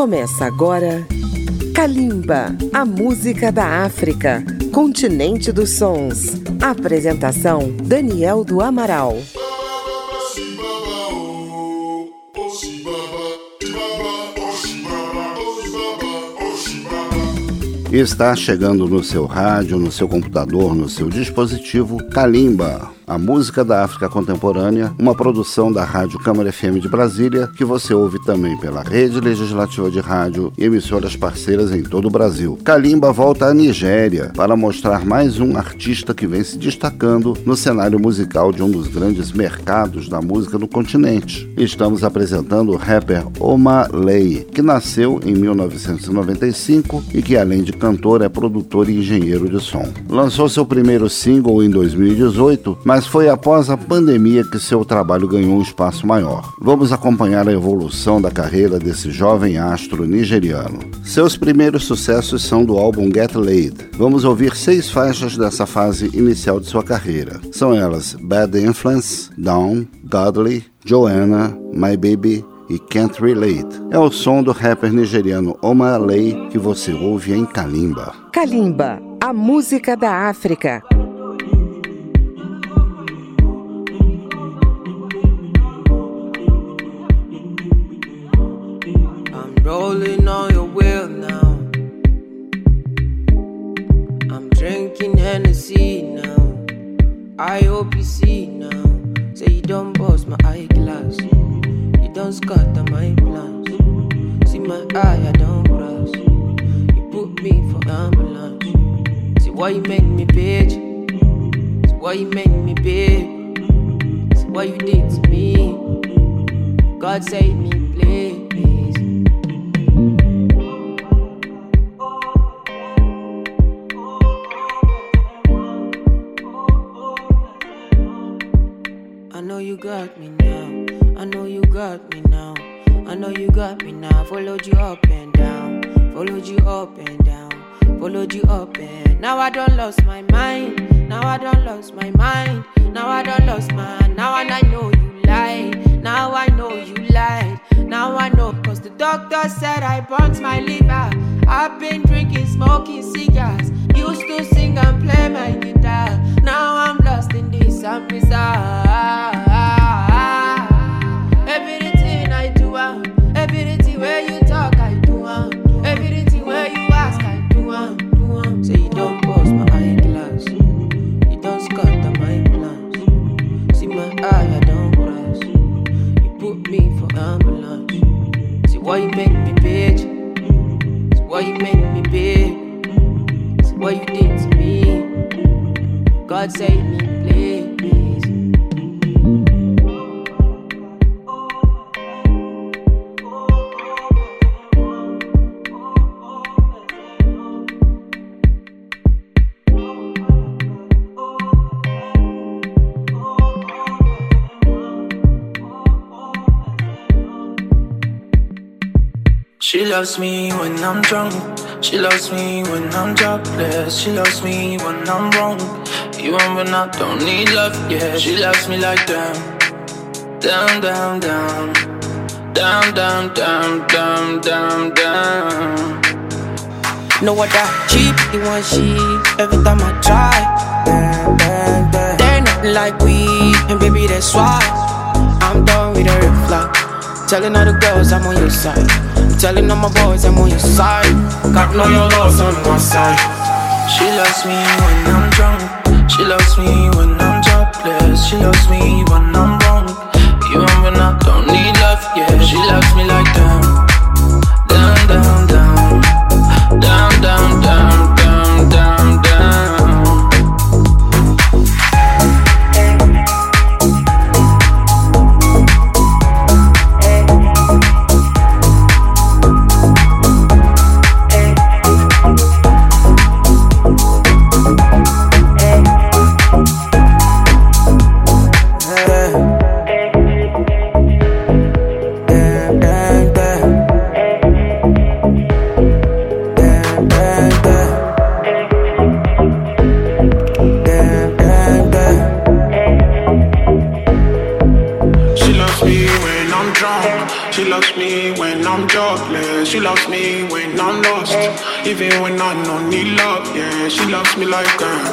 Começa agora Kalimba, a música da África, continente dos sons. Apresentação Daniel do Amaral. Está chegando no seu rádio, no seu computador, no seu dispositivo Kalimba a Música da África Contemporânea, uma produção da Rádio Câmara FM de Brasília, que você ouve também pela Rede Legislativa de Rádio e emissoras parceiras em todo o Brasil. Kalimba volta à Nigéria para mostrar mais um artista que vem se destacando no cenário musical de um dos grandes mercados da música no continente. Estamos apresentando o rapper Lay, que nasceu em 1995 e que, além de cantor, é produtor e engenheiro de som. Lançou seu primeiro single em 2018, mas mas foi após a pandemia que seu trabalho ganhou um espaço maior. Vamos acompanhar a evolução da carreira desse jovem astro nigeriano. Seus primeiros sucessos são do álbum Get Laid. Vamos ouvir seis faixas dessa fase inicial de sua carreira. São elas Bad Influence, Down, Godly, Joanna, My Baby e Can't Relate. É o som do rapper nigeriano Omar Lay que você ouve em Kalimba. Kalimba, a música da África. Now. I hope you see now. Say you don't bust my eyeglass. You don't scatter my plans. See my eye, I don't cross. You put me for ambulance. See why you make me bitch. See why you make me big. See what you did to me. God save me, please. Followed you up and down. Followed you up and down. Followed you up and now I don't lost my mind. Now I don't lost my mind. Now I don't lost my now and I know you lied. Now I know you lied. Now I know cause the doctor said I burnt my liver. I've been drinking, smoking cigars. Used to sing and play my guitar. Now I'm lost in this I'm bizarre. Why you make me bitch. See why you make me big. See what you did to me. God save loves me when I'm drunk. She loves me when I'm jobless. She loves me when I'm wrong. Even when I don't need love, yeah. She loves me like damn. Damn, damn, damn. Damn, damn, damn, damn, damn, damn. No that cheap, the one she every time I try. Damn, damn, damn. They're nothing like we, and baby, that's why I'm done with her reflect. Telling all the girls I'm on your side. Telling all my boys I'm on your side. Got know your love's on my side. She loves me when I'm drunk. She loves me when I'm jobless. She loves me when I'm wrong. Even when I don't need love, yeah. She loves me like. Down, down, down. She loves me when I'm lost. Even when I don't need love, yeah. She loves me like damn,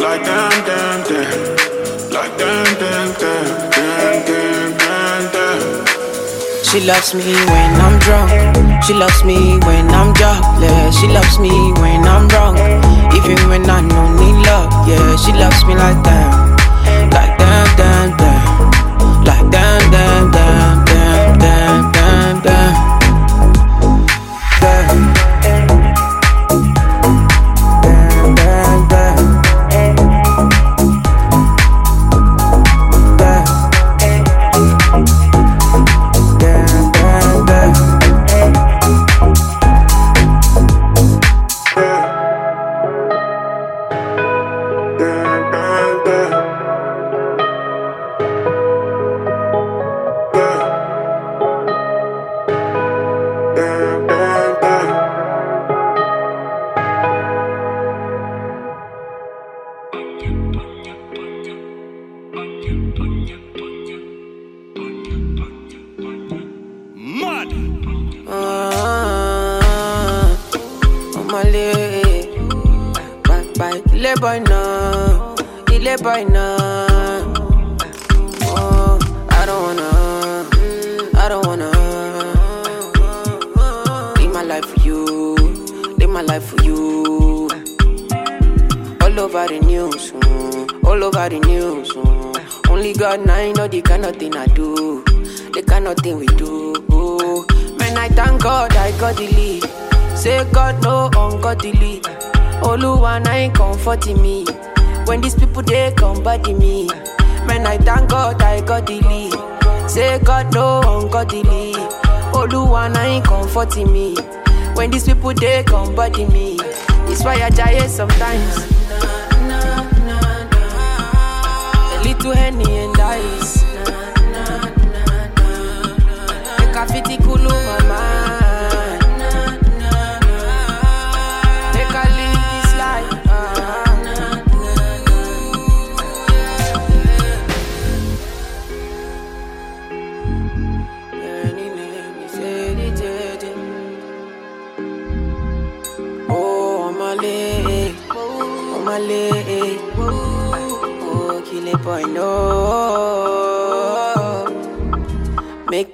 like damn, damn, damn, like damn, damn, damn, damn, damn, damn, damn. She loves me when I'm drunk. She loves me when I'm jobless. She loves me when I'm wrong. Even when I don't need love, yeah. She loves me like that, like that, that, that, like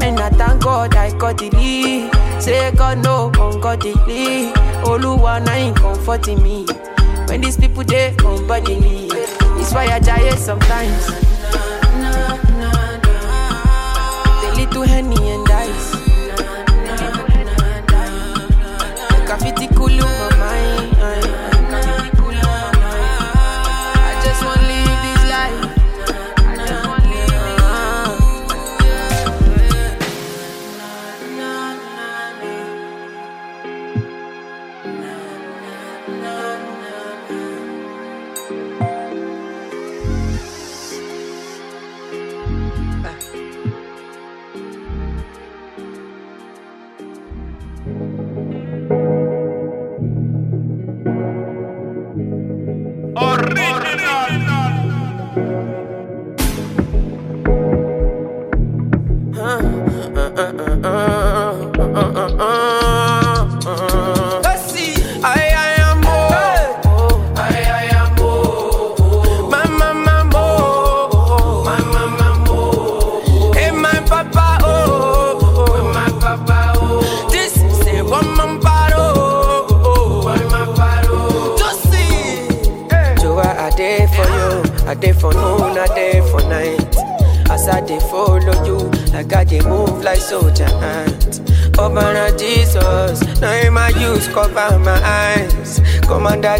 Me not thank God I got the lead. Say God no look one I ain't comforting me. When these people they me. It's why I die sometimes.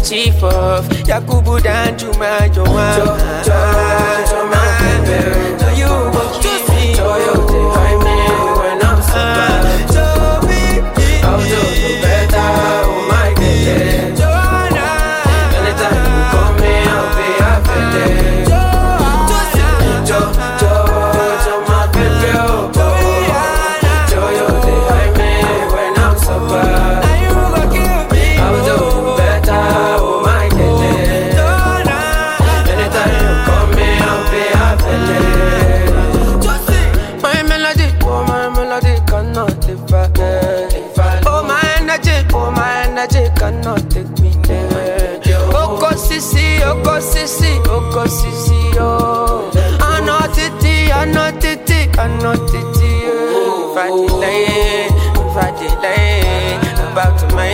Chief of Yakubu dan Juma Joan.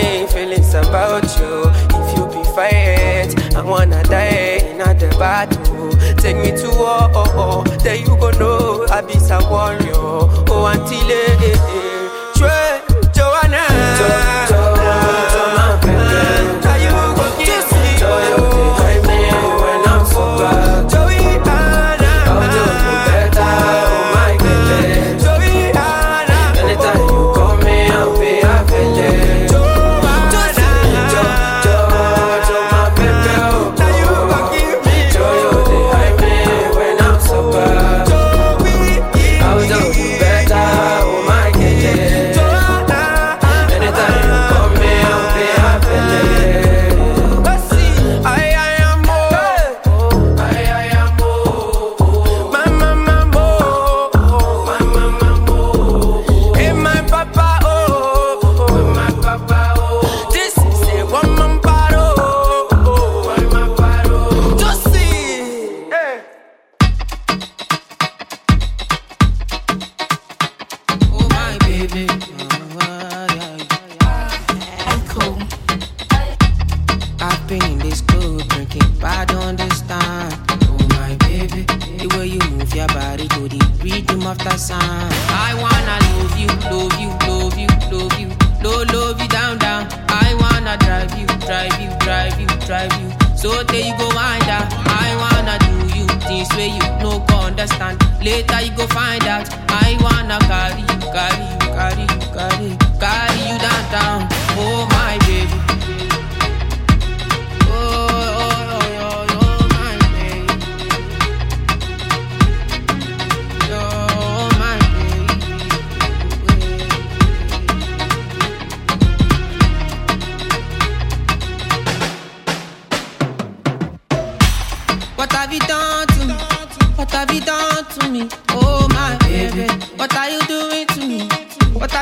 my feelings about you. If you be fight, I wanna die in the battle. Take me to war, oh, oh, oh. then you gon' know I be some warrior. Oh, until eh, eh,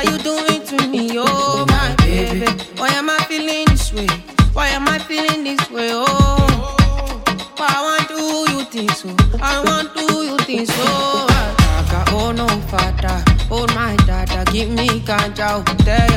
are you doing to me? Oh, my baby. Why am I feeling this way? Why am I feeling this way? Oh, why I want to you think so? I want to you think so. Oh, oh, no, father. Oh, my dada. Give me ganja. Tell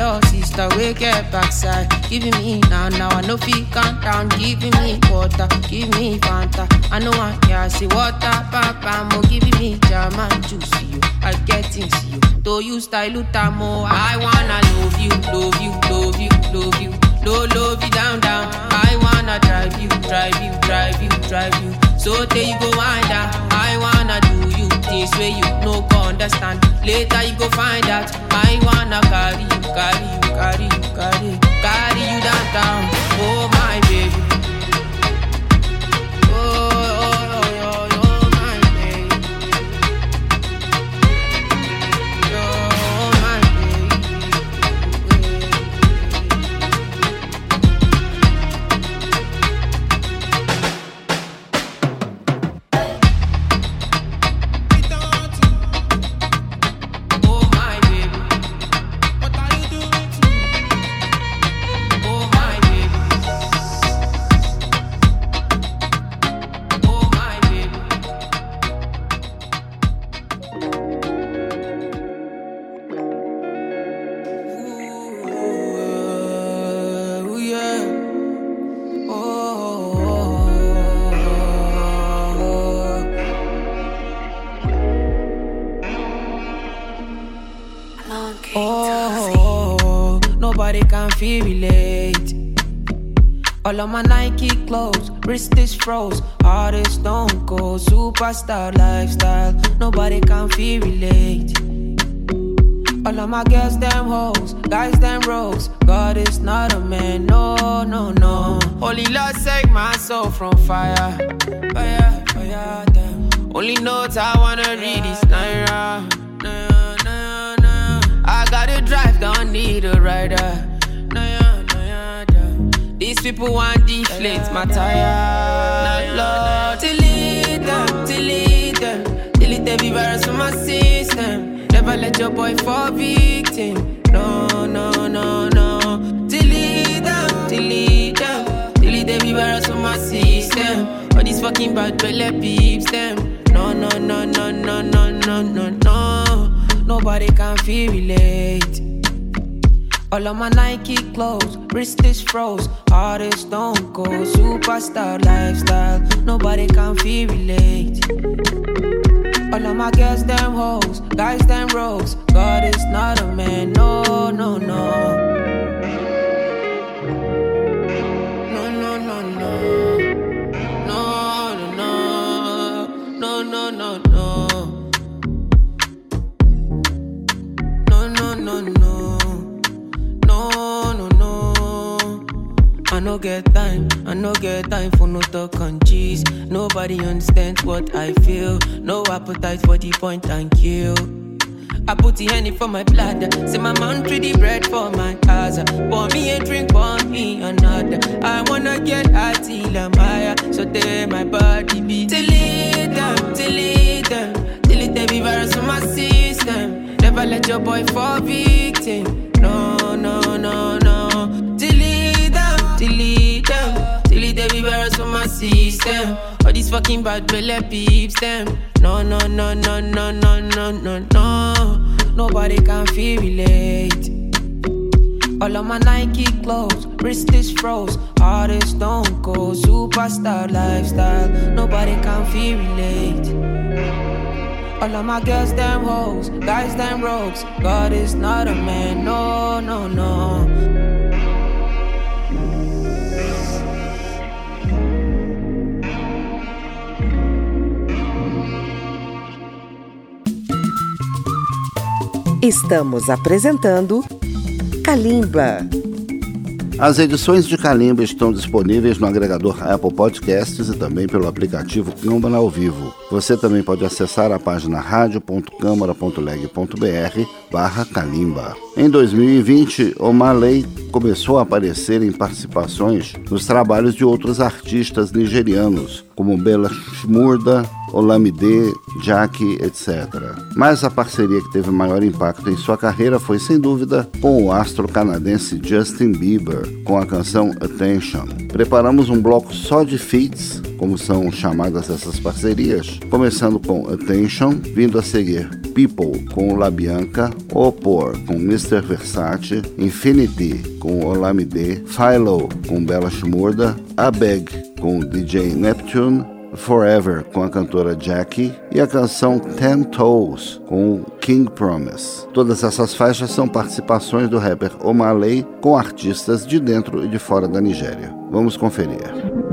girl we get backside. Giving me now, now I know feet can't down. Giving me water, give me Fanta. I know I yeah, see water, papa, mo giving me German juice. You, I get into you. Though you style utamo, I wanna love you, love you, love you, love you. Low, love you down, down. I wanna drive you, drive you, drive you, drive you. So there you go, wind up. I wanna do you this way, you know understand. Later you go find out. I wanna carry you, carry you, carry you, carry, carry you downtown. Oh my baby. All of my Nike clothes, wrist is froze. Heart is stone cold, superstar lifestyle. Nobody can feel relate. All of my girls, them hoes, guys, them rogues. God is not a man, no, no, no. Holy Lord, save my soul from fire. Fire, fire, damn. Only notes I wanna read is Naira. Nah, nah, nah. I gotta drive, don't need a rider people want deflate my tire. Lord, delete them, delete them. Delete every virus from my system. Never let your boy fall victim. No, no, no, no. Delete them, delete them. Delete every virus from my system. All these fucking bad belly peeps them. No, no, no, no, no, no, no, no, no. Nobody can feel relate. All of my Nike clothes, wrist is froze, heart is stone cold, superstar lifestyle. Nobody can feel relate. All of my girls, them hoes, guys, them rogues. God is not a man, no, no, no. No, no get time, I no get time for no talk and cheese. Nobody understands what I feel. No appetite for the point and kill. I put the honey for my blood. Say my man treat the bread for my house. Pour me a drink, pour me another. I wanna get high till I'm higher. So there my body be. Delete them, delete them. Delete every virus from my system. Never let your boy fall victim. System. All these fucking bad belly peeps them. No, no, no, no, no, no, no, no, no. Nobody can feel relate. All of my Nike clothes, wrist is froze, is stone cold, superstar lifestyle. Nobody can feel relate. All of my girls, them hoes, guys, them rogues. God is not a man, no, no, no. Estamos apresentando Kalimba. As edições de Kalimba estão disponíveis no agregador Apple Podcasts e também pelo aplicativo Câmara ao Vivo. Você também pode acessar a página radio.câmara.leg.br barra Kalimba. Em 2020, o Malay começou a aparecer em participações nos trabalhos de outros artistas nigerianos, como Bela Shmurda, Olamide, Jack, etc. Mas a parceria que teve maior impacto em sua carreira foi, sem dúvida, com o astro canadense Justin Bieber, com a canção Attention. Preparamos um bloco só de feats, como são chamadas essas parcerias, começando com Attention, vindo a seguir People com La Bianca, Opor com Mr. Versace, Infinity com Olamide, Philo com Bela Shmurda, Abeg com DJ Neptune, Forever com a cantora Jackie e a canção Ten Toes com King Promise. Todas essas faixas são participações do rapper Omalay com artistas de dentro e de fora da Nigéria. Vamos conferir.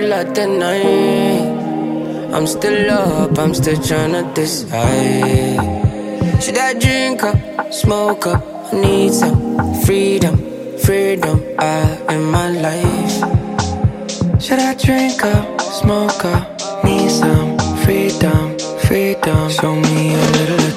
middle of the night. I'm still up, I'm still tryna decide. Should I drink up, smoke up? I need some freedom, freedom I in my life. Should I drink up, smoke up? Need some freedom, freedom. Show me a little.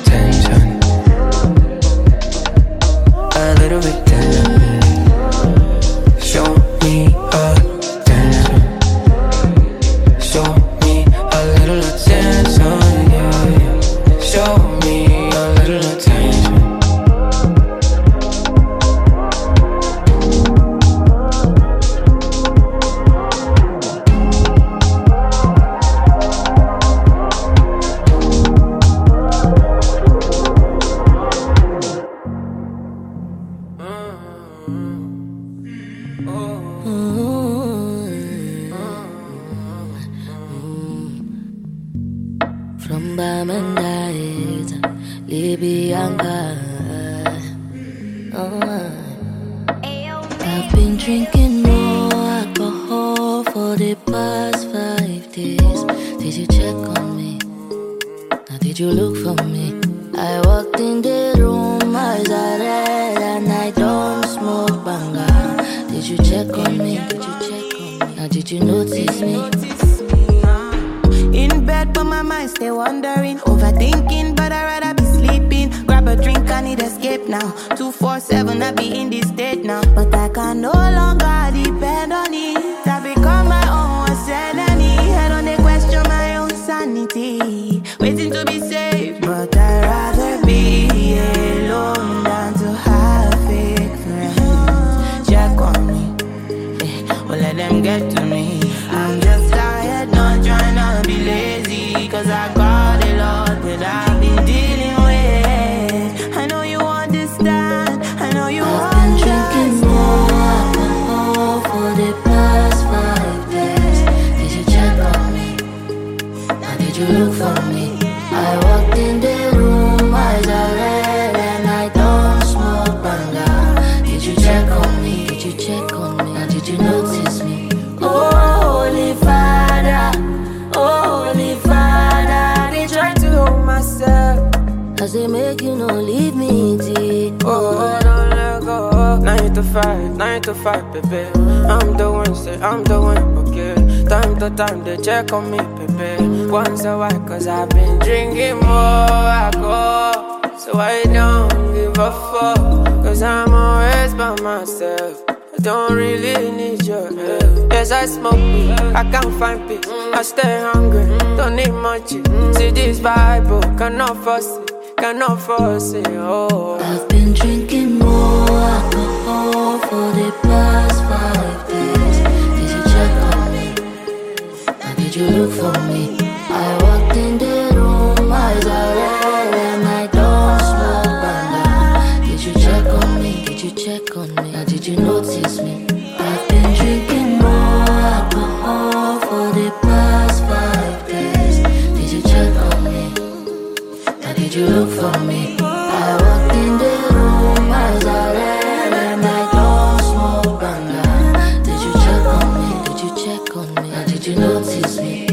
I stay hungry, don't need much. See this Bible, cannot force it, cannot force it. Oh, I've been drinking. you notice me?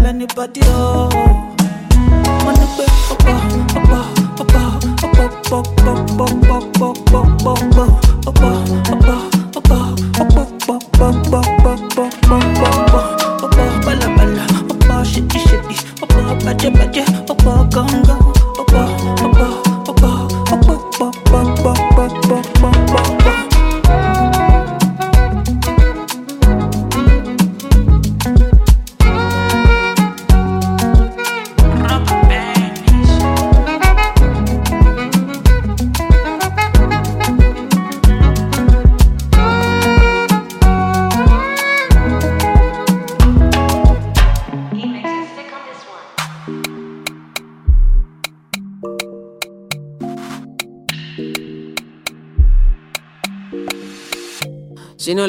Tell anybody. Oh. Money opa, opa, opa, opa, opa, opa, opa, opa, opa, opa, opa, opa, opa, opa, opa, bala bala, opa, shitty shitty, opa, baje baje, opa, ganga,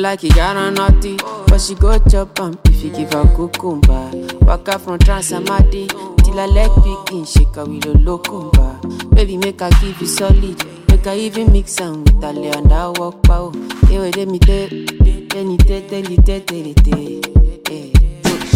like you got a naughty. But she go chop am if you give her cucumber. out from Transamadi till her leg begin shake her with a locumba. Baby, make her give you solid. Make her even mix am with her lay and her walk bow. Ewe de mi te, te ni te te ni te te ni te.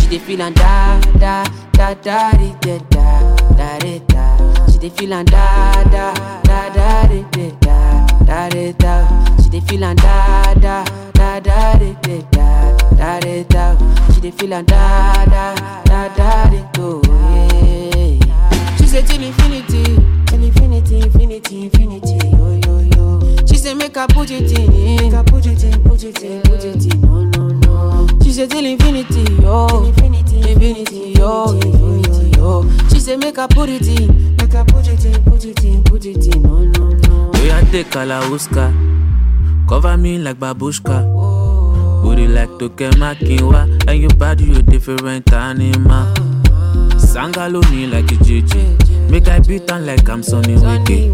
She dey feel and da da da da di da da da da da. She dey feel and da da da da di da da da da. She dey feel and da da da da da da da da. She dey feel da da da da da do. Eh. She say till infinity, till infinity, infinity, infinity. Yo yo yo. She say make her put it in, make her put it in, put it in, put it in. No no no. She say till infinity, yo, infinity, infinity, yo, infinity, yo. She say make her put it in, make her put it in, put it in, put it in. No no no. We are take Kalauska, cover me like babushka. Booty like Tokema Kinwa, and your body you different animal. Sangalo me like a JJ, make I beat on like I'm Sonny Wiki.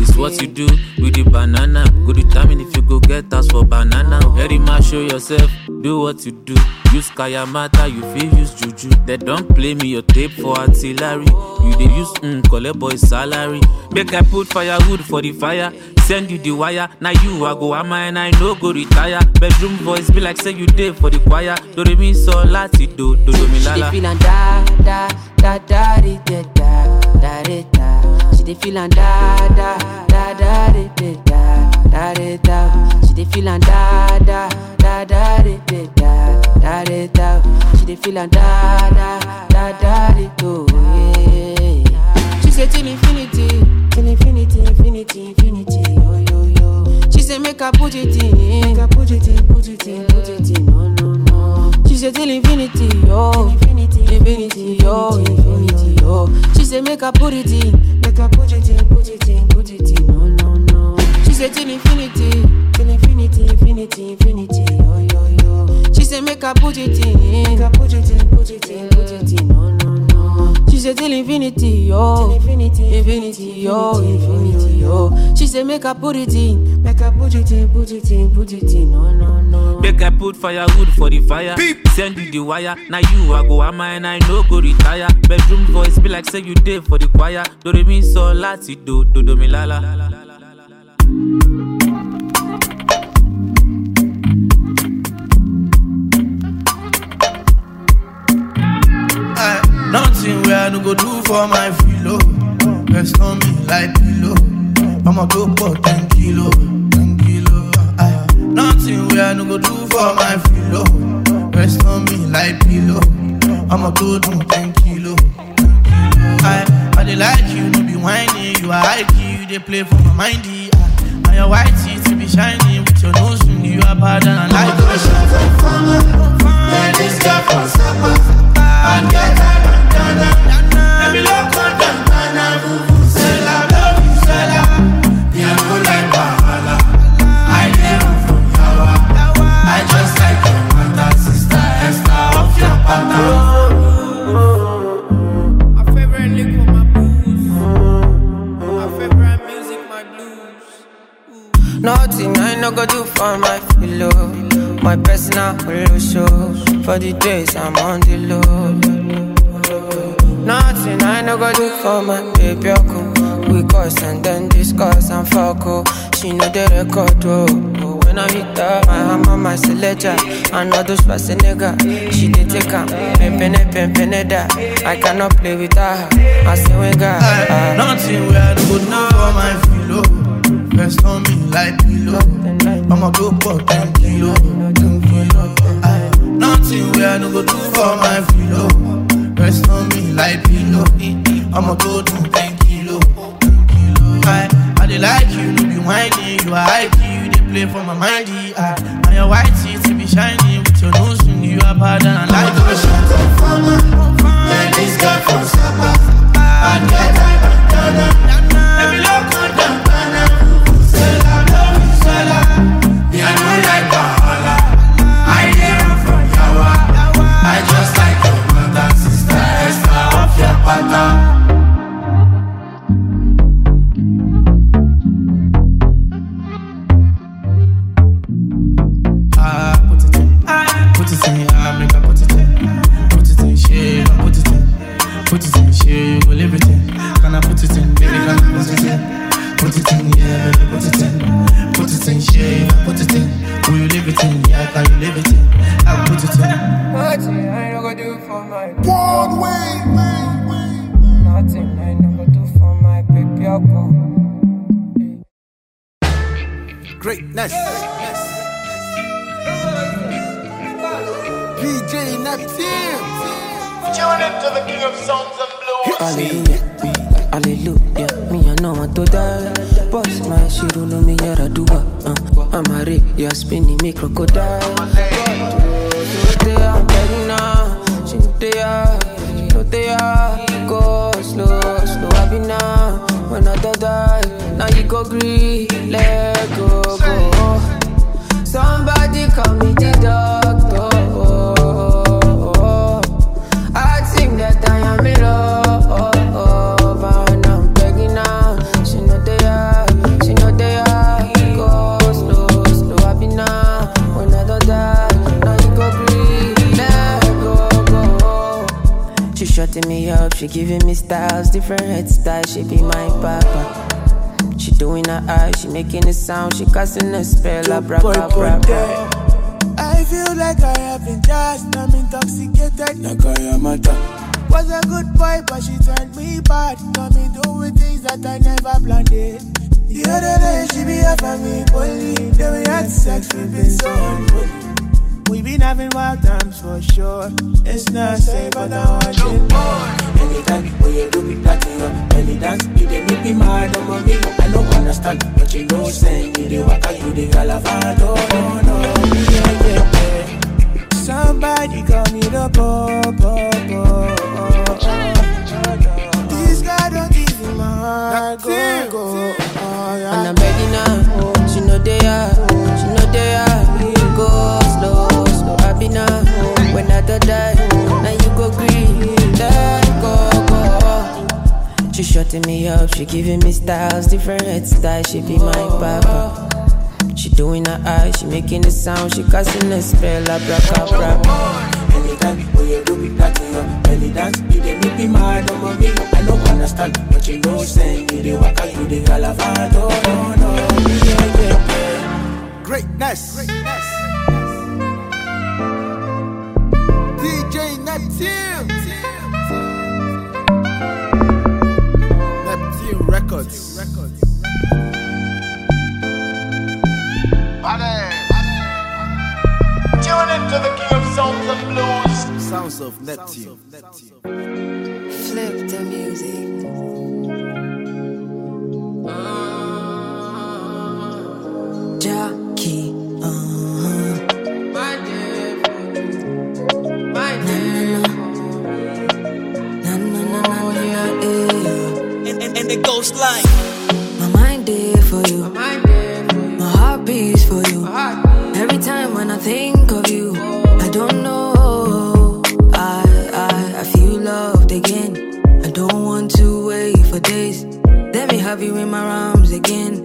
It's what you do with the banana. Go determine if you go get us for banana. Very much show yourself, do what you do. Use Kayamata, you feel use Juju. They don't play me your tape for artillery. You they use mm, collect boy salary. Make I put firewood for the fire send you the wire na you i go hammer and i no go retire bedroom voice be like say you dey for the choir lórí mi sọ láti do dodo mi lálá. she dey feel da da da da re de da da re da she dey feel da da da da re de da da re da she dey feel da da da da re de da da re da she dey feel am da da da da re do. she say till infinity. Make her put it in, make her put it in, put it in, put it in. No no no. She say till infinity, yo, infinity, infinity, yo, infinity, yo. She say make her put it in, make her put it in, put it in, put it in. No no no. She say till infinity, till infinity, infinity, infinity, yo yo yo. She say make her put it in, make her put it in, put it in, put it in. No no. She say till infinity, yo, infinity, infinity, yo, infinity, yo. She say make her put it in, make her put it in, put it in, put it in. No no no. Make I put firewood for the fire. Send you the wire. Now you I go am and I no go retire. Bedroom voice be like say you did for the choir. Do re mi so lati do do do mi la la. I, Ah, I no go do for my filo. Rest on me like pillow. I'ma go for 10 kilo, 10 kilo. I, nothing where I no go do for my filo. Rest on me like pillow. I'ma go do 10 kilo. 10 kilo. I, I dey like you, no be whiny. You are high key, you dey play for my mindy. I, ah, and your white teeth to be shiny with your nose ring. You are bad and I like it. Fine, this girl from Sapa. I get her for my pillow. My personal show. For the days I'm on the low. Nothing I no go do for my baby. We cuss and then discuss and fuck. Oh. She know the record. Oh. When I hit her, my hammer, my selector. Another spicy nigga. She did take her. Pimpin' pimpin' that. I cannot play with her. I say ah. we got. Nothing where I go do for my filo. Rest on me like pillow. I'ma go for 10 kilo. 10 kilo. Aye, ah, Nothing where I no go do for my filo. Rest on me like pillow. I'ma go do 10 kilo. 10 kilo. Aye, I dey like you, you be whiny. You are key, you dey play for my mindy. Aye, ah, and your white teeth be shiny with your nose ring. You are bad and I like the way she Man, this girl from Sapa. Bad girl, bad girl. Let me sound, she casting a spell, abracadabra. I feel like I have been just, I'm intoxicated, like I am a drug. Was a good boy, but she turned me bad. Got me doing things that I never planned it. The other day she be up on me, only then we had sex, we been so unholy. We been having wild times for sure. It's not safe, but I want it more. Anytime when you do it, that you up, belly dance, you dey make me mad, I'm me. I don't understand, but you know, say you dey waka, you dey galavado, oh, no, no, yeah, yeah, yeah. Somebody call me the popo. This guy don't even my heart go go. Shutting me up, she giving me styles, different hairstyles. She be my papa. She doing her eyes, she making a sound, she casting a spell, abracadabra. Anytime when you do it, that you up, belly dance, you dey make me mad, I'm on me. I don't understand, but you know, say you dey waka, you dey galavado, oh, no, no, yeah, yeah, yeah. Greatness. DJ Neptune. Records. Tune into the king of sounds and blues. Sounds of Neptune. Flip the music. Ah. Gyakie, it goes like My mind there for you. My heart beats for you. Every time when I think of you, I don't know. I I I feel loved again. I don't want to wait for days. Let me have you in my arms again,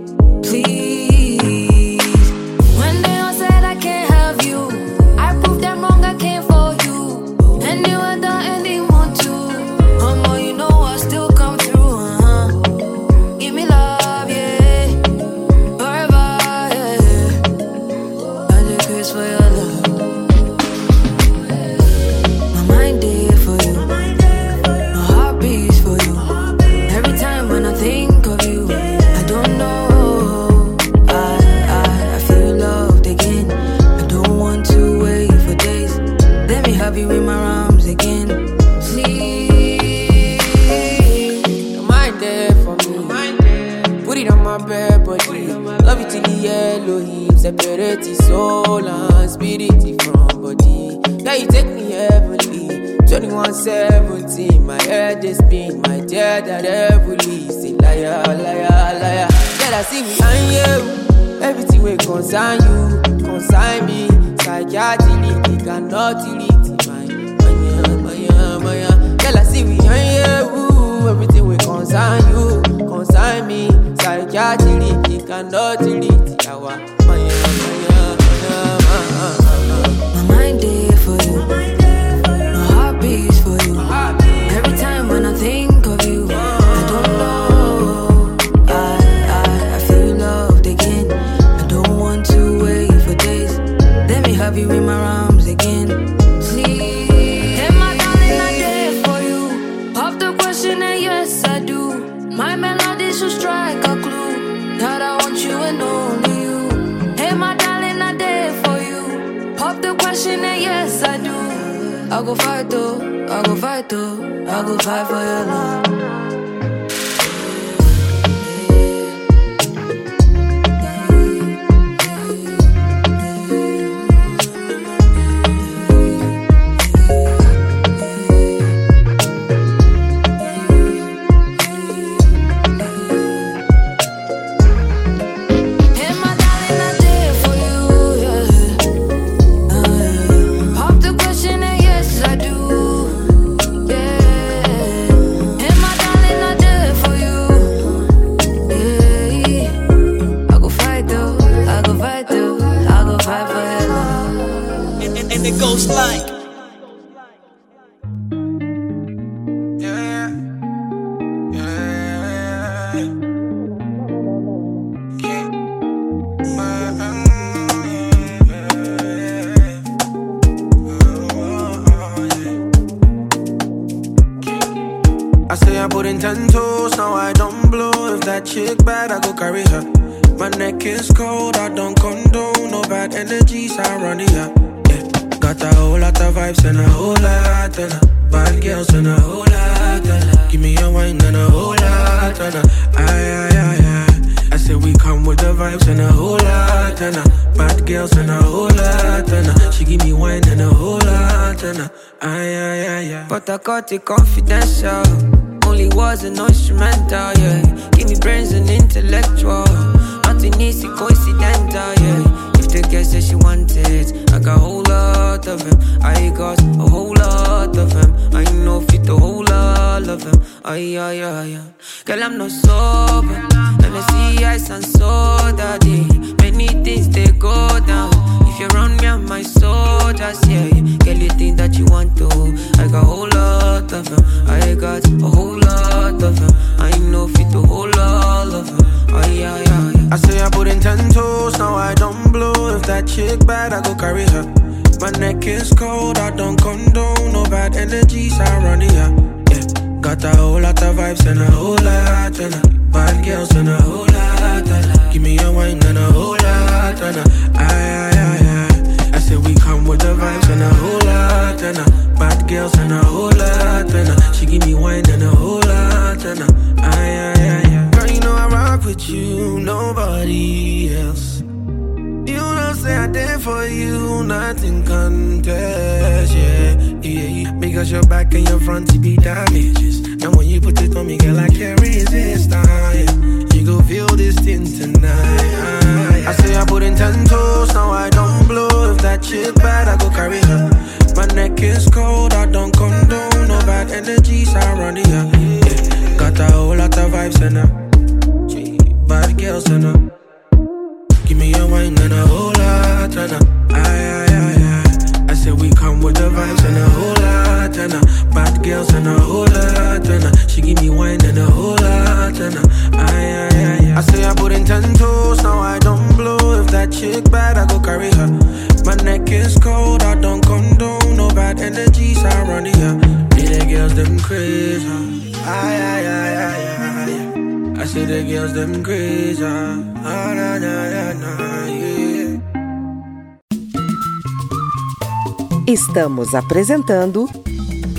Got it confidential. Only was an instrumental, yeah. Give me brains and intellectual. Nothing easy, coincidental, yeah. If the girl says she wanted, I got a whole lot of him. I got a whole lot of him. I know fit a whole lot of him. Ay, ay, ay, ay. Girl, I'm not sober. Let me see ice and soda, day. Many things they go down. If you're around me, I'm my soldiers, yeah. yeah. Girl, you think that you want to? I got a whole lot of him. I got a whole lot of him. I know fit a whole lot of him. Ay, ay, ay, ay. I say I put in ten toes, now I don't blow. If that chick bad, I go carry her. My neck is cold, I don't condone. No bad energies, I run the. Yeah. Got a whole lot of vibes and a whole lot of bad girls and a whole lot of uh, Give me a wine and a whole lot of uh, Aye, aye, aye, aye. I say we come with the vibes and a whole lot of a bad girls and a whole lot of uh, She give me wine and a whole lot of uh, Aye, aye, aye, aye. Girl, you know I rock with you, nobody else. You don't say I did for you, nothing contest, yeah, yeah. Because your back and your front to be damages. Now when you put it on me, girl, I can't resist, ah, yeah. You go feel this thing tonight. ah, yeah. I say I put in ten toes, now I don't blow. If that shit bad, I go carry her. My neck is cold, I don't condone. No bad energies, the up. Yeah. Got a whole lot of vibes in a bad girls in a. Give me a wine and a whole lot and a aye, aye, aye. I said we come with the vibes and a whole lot and a bad girls and a whole lot and a she give me wine and a whole lot and a aye, aye, aye. I say I put in ten toes, now I don't blow. If that chick bad, I go carry her. My neck is cold, I don't condone. No bad energies, I run up. Me the girls them crazy, aye, aye, aye, aye, aye. I say the girls them crazy, ah, na, na, na, yeah. Estamos apresentando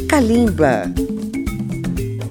Kalimba.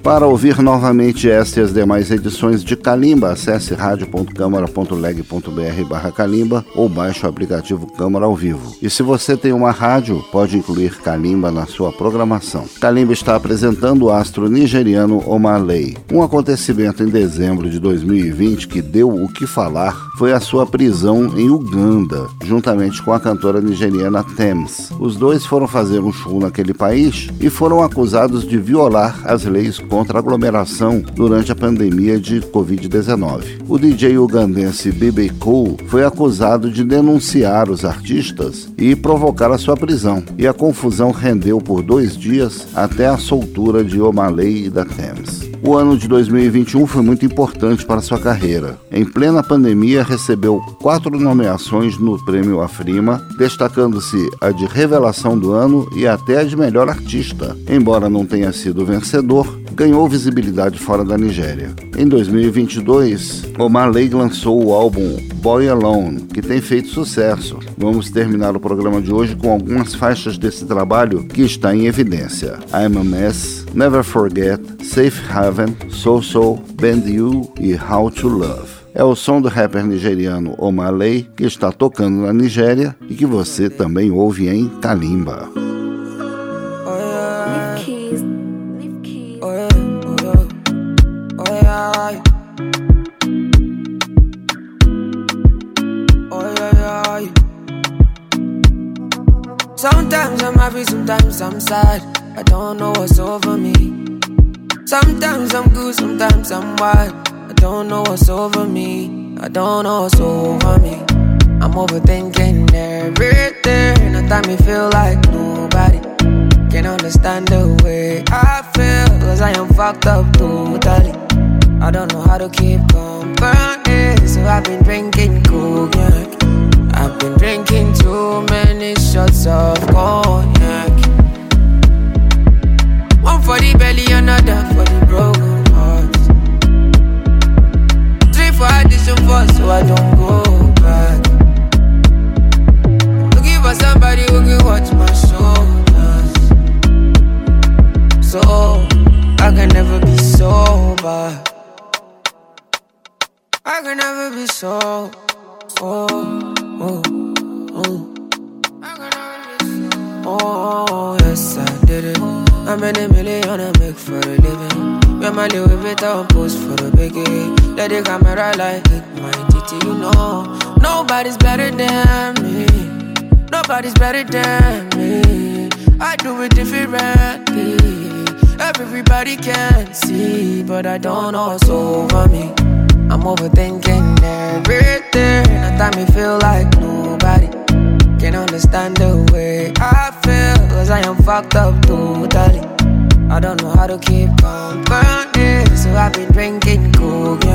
Para ouvir novamente esta e as demais edições de Calimba, acesse radio.câmara.leg.br barra Calimba ou baixe o aplicativo Câmara ao Vivo. E se você tem uma rádio, pode incluir Calimba na sua programação. Calimba está apresentando o astro nigeriano Omaley. Um acontecimento em dezembro de 2020 que deu o que falar foi a sua prisão em Uganda, juntamente com a cantora nigeriana Thames. Os dois foram fazer um show naquele país e foram acusados de violar as leis contra a aglomeração durante a pandemia de Covid-19. O DJ ugandense BB Cole foi acusado de denunciar os artistas e provocar a sua prisão, e a confusão rendeu por dois dias até a soltura de Omaley e da Thames. O ano de 2021 foi muito importante para sua carreira. Em plena pandemia, recebeu quatro nomeações no Prêmio Afrima, destacando-se a de Revelação do Ano e até a de Melhor Artista. Embora não tenha sido vencedor, ganhou visibilidade fora da Nigéria. Em 2022, Omaley lançou o álbum Boy Alone, que tem feito sucesso. Vamos terminar o programa de hoje com algumas faixas desse trabalho que está em evidência. I'm a Mess, Never Forget, Safe Haven, So So, Bend You e How to Love. É o som do rapper nigeriano Omaley, que está tocando na Nigéria e que você também ouve em Kalimba. Sometimes I'm happy, sometimes I'm sad. I don't know what's over me. Sometimes I'm good, sometimes I'm wild. I don't know what's over me. I don't know what's over me. I'm overthinking everything. No time me feel like nobody can understand the way I feel. Cause I am fucked up totally. I don't know how to keep company. So I've been drinking cognac. I've been drinking too many shots of cognac. For the belly, another for the broken hearts. Three for addition, four so I don't go back. Looking for somebody who can watch my shoulders. So I can never be sober. I can never be so. Oh, oh, oh. Oh, yes, I did it. In a million I make for a living. When my Louis Vuitton post for the biggie. Let the camera like hit my titty, you know. Nobody's better than me. Nobody's better than me. I do it differently. Everybody can see, but I don't know what's over me. I'm overthinking everything. I time me feel like nobody understand the way I feel. Cause I am fucked up totally. I don't know how to keep company. So I've been drinking cognac.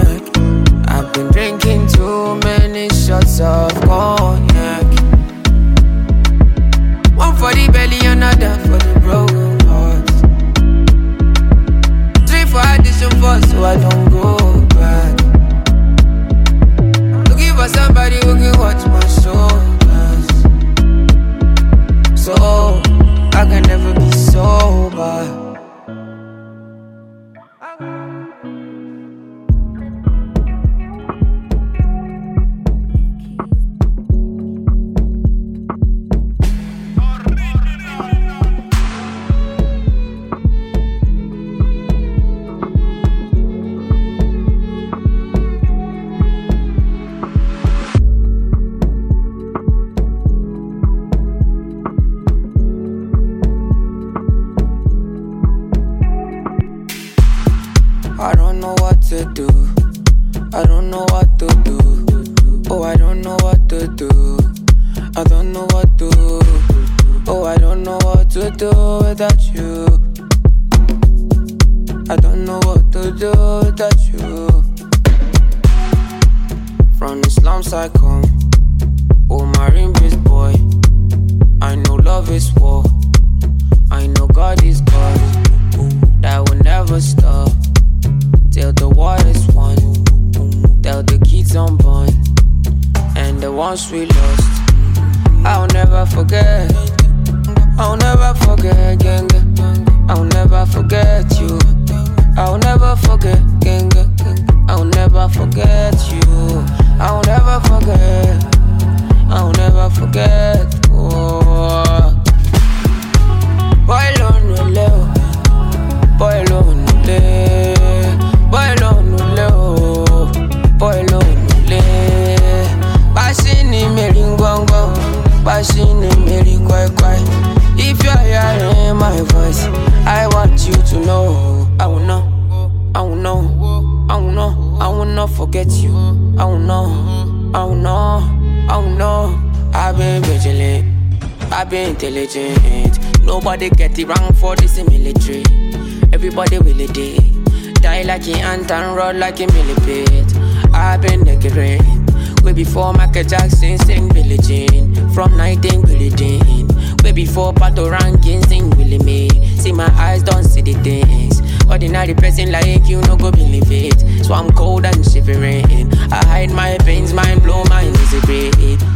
Everybody get it wrong for this military. Everybody will it. Die like an ant and run like a millipede. I've been decorated. Way before Michael Jackson sing Billie Jean. From 19 Billie Jean. Way before Pato Ranking sing Willie Mae. See my eyes don't see the things. Ordinary person like you no go believe it. So I'm cold and shivering. I hide my pains, mind blow, mind is a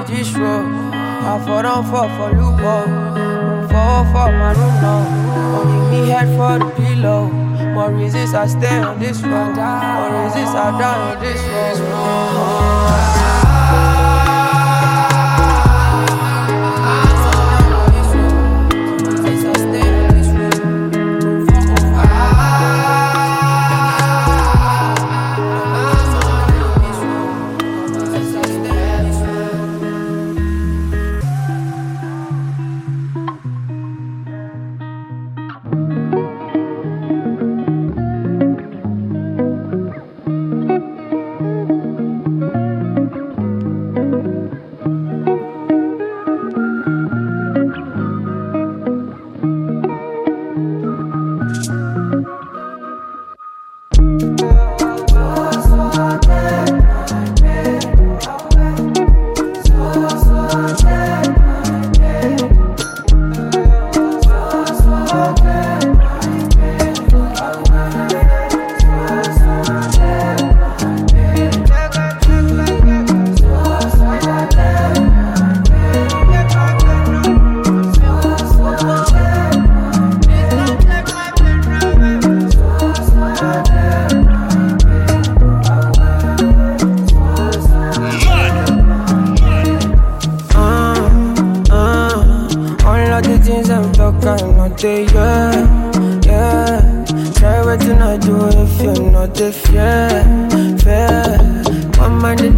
for this road. I fall down fall for you loophole. Fall for my room now. Only me head for the pillow. More reasons I stay on this road. More reasons I die on this road.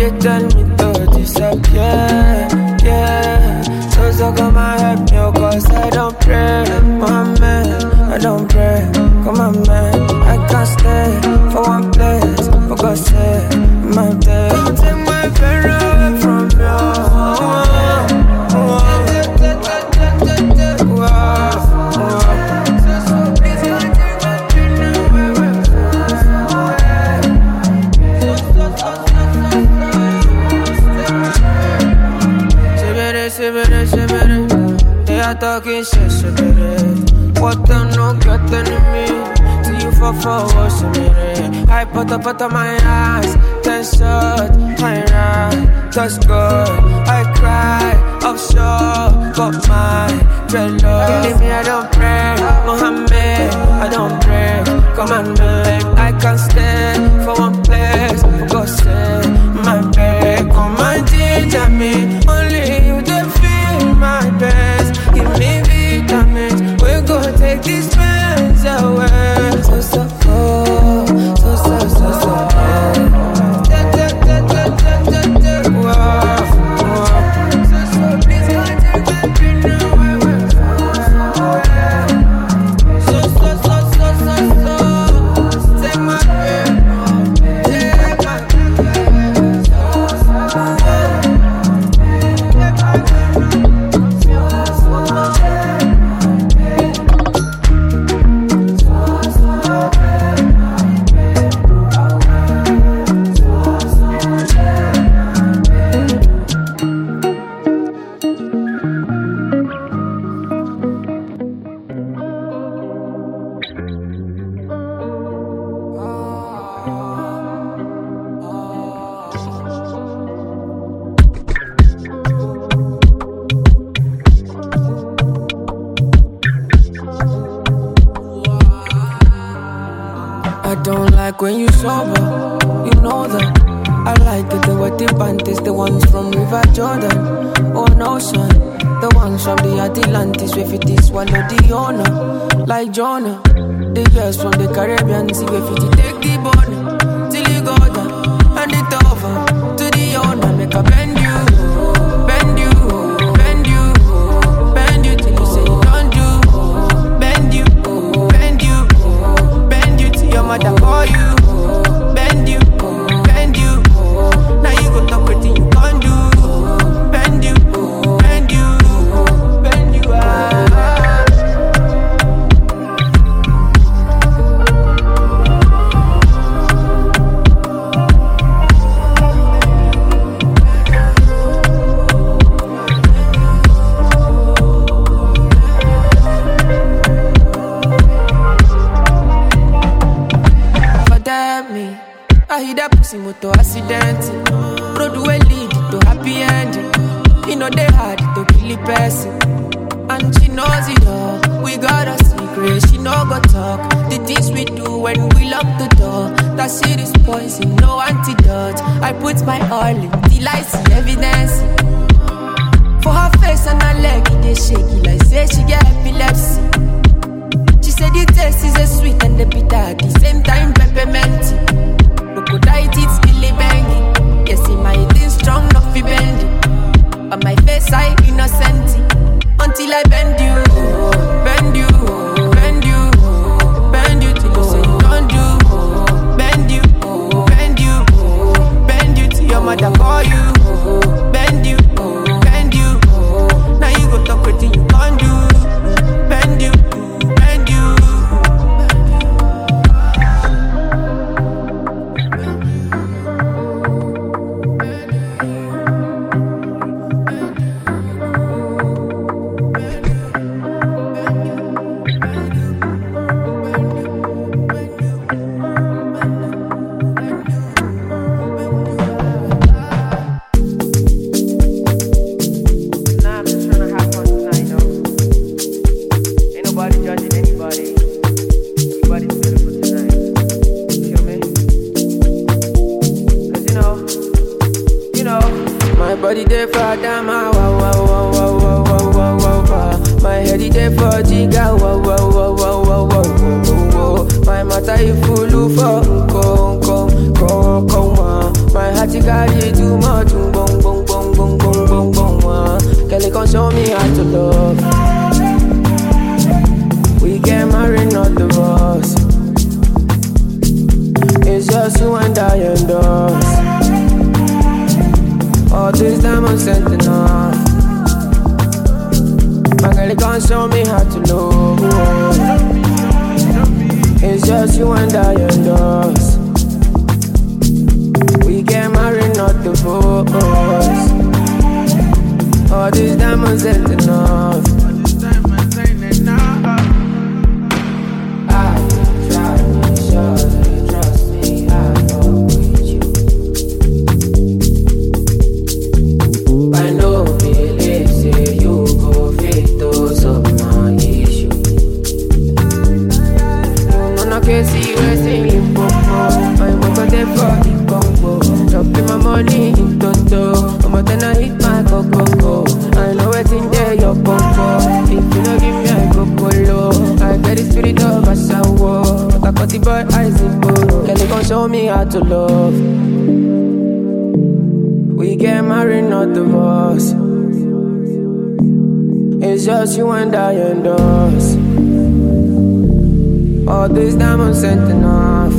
they tell me out of my eyes. Ten shots, my eyes, just go. is diamonds ain't enough. Diamonds ain't enough.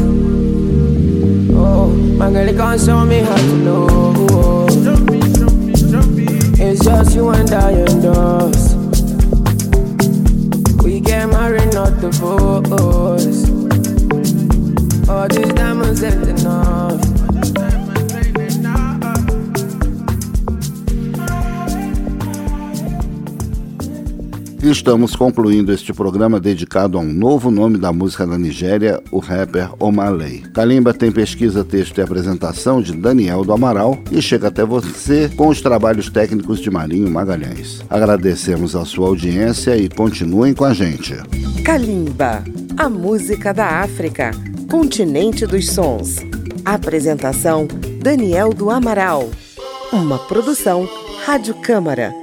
Oh, my girl, you can't show me how to love. It's just you and I and us. We get married, not divorced. All these diamonds ain't enough. E estamos concluindo este programa dedicado a um novo nome da música da Nigéria, o rapper Omaley. Kalimba tem pesquisa, texto e apresentação de Daniel do Amaral e chega até você com os trabalhos técnicos de Marinho Magalhães. Agradecemos a sua audiência e continuem com a gente. Kalimba, a música da África, continente dos sons. Apresentação Daniel do Amaral. Uma produção Rádio Câmara